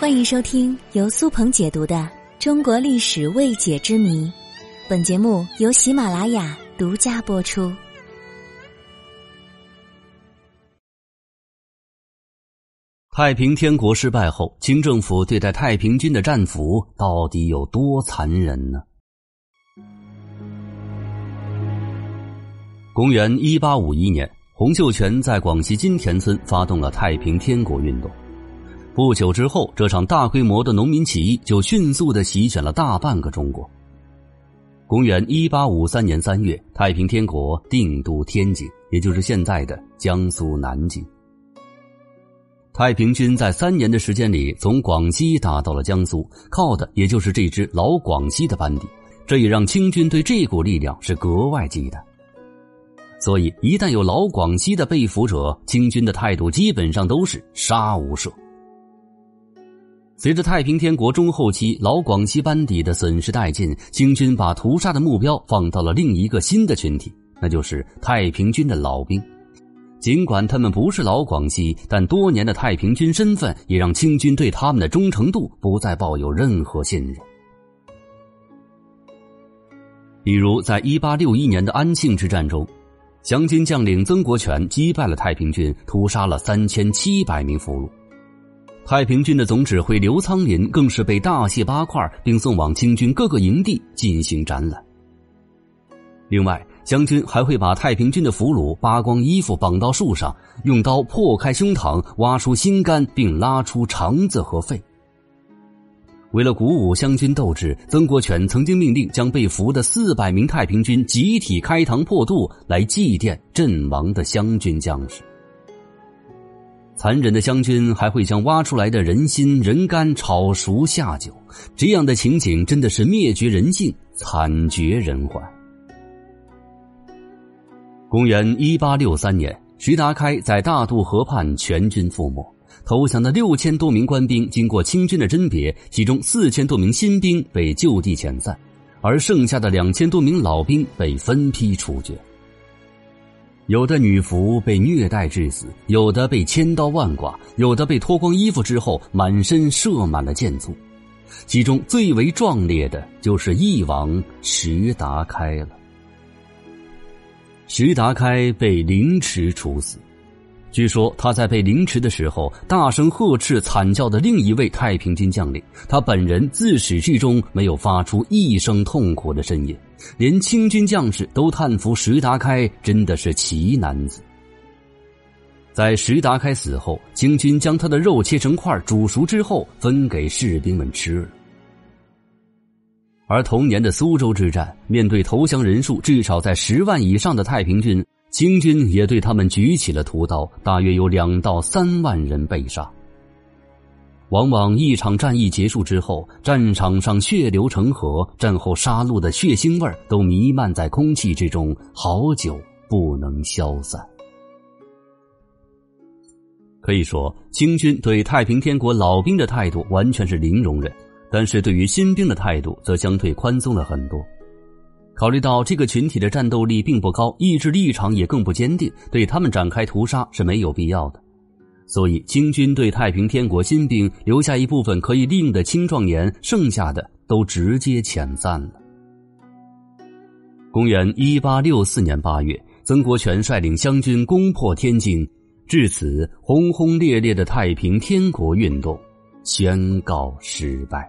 欢迎收听由苏鹏解读的《中国历史未解之谜》，本节目由喜马拉雅独家播出。太平天国失败后，清政府对待太平军的战俘到底有多残忍呢？公元一八五一年，洪秀全在广西金田村发动了太平天国运动。不久之后，这场大规模的农民起义就迅速的席卷了大半个中国。公元一八五三年三月，太平天国定都天津，也就是现在的江苏南京。太平军在三年的时间里，从广西打到了江苏，靠的也就是这支老广西的班底，这也让清军对这股力量是格外忌惮。所以，一旦有老广西的被俘者，清军的态度基本上都是杀无赦。随着太平天国中后期老广西班底的损失殆尽，清军把屠杀的目标放到了另一个新的群体，那就是太平军的老兵。尽管他们不是老广西，但多年的太平军身份也让清军对他们的忠诚度不再抱有任何信任。比如，在一八六一年的安庆之战中，降军将领曾国荃击败了太平军，屠杀了三千七百名俘虏。太平军的总指挥刘苍林更是被大卸八块，并送往清军各个营地进行展览。另外，将军还会把太平军的俘虏扒光衣服绑到树上，用刀破开胸膛，挖出心肝，并拉出肠子和肺。为了鼓舞湘军斗志，曾国荃曾经命令将被俘的四百名太平军集体开膛破肚，来祭奠阵亡的湘军将士。残忍的湘军还会将挖出来的人心、人肝炒熟下酒，这样的情景真的是灭绝人性、惨绝人寰。公元一八六三年，徐达开在大渡河畔全军覆没，投降的六千多名官兵经过清军的甄别，其中四千多名新兵被就地遣散，而剩下的两千多名老兵被分批处决。有的女仆被虐待致死，有的被千刀万剐，有的被脱光衣服之后满身射满了箭簇。其中最为壮烈的就是义王石达开了。石达开被凌迟处死。据说他在被凌迟的时候，大声呵斥惨叫的另一位太平军将领。他本人自始至终没有发出一声痛苦的呻吟，连清军将士都叹服石达开真的是奇男子。在石达开死后，清军将他的肉切成块煮熟之后分给士兵们吃了。而同年的苏州之战，面对投降人数至少在十万以上的太平军。清军也对他们举起了屠刀，大约有两到三万人被杀。往往一场战役结束之后，战场上血流成河，战后杀戮的血腥味都弥漫在空气之中，好久不能消散。可以说，清军对太平天国老兵的态度完全是零容忍，但是对于新兵的态度则相对宽松了很多。考虑到这个群体的战斗力并不高，意志立场也更不坚定，对他们展开屠杀是没有必要的。所以，清军对太平天国新兵留下一部分可以利用的青壮年，剩下的都直接遣散了。公元一八六四年八月，曾国荃率领湘军攻破天津，至此轰轰烈烈的太平天国运动宣告失败。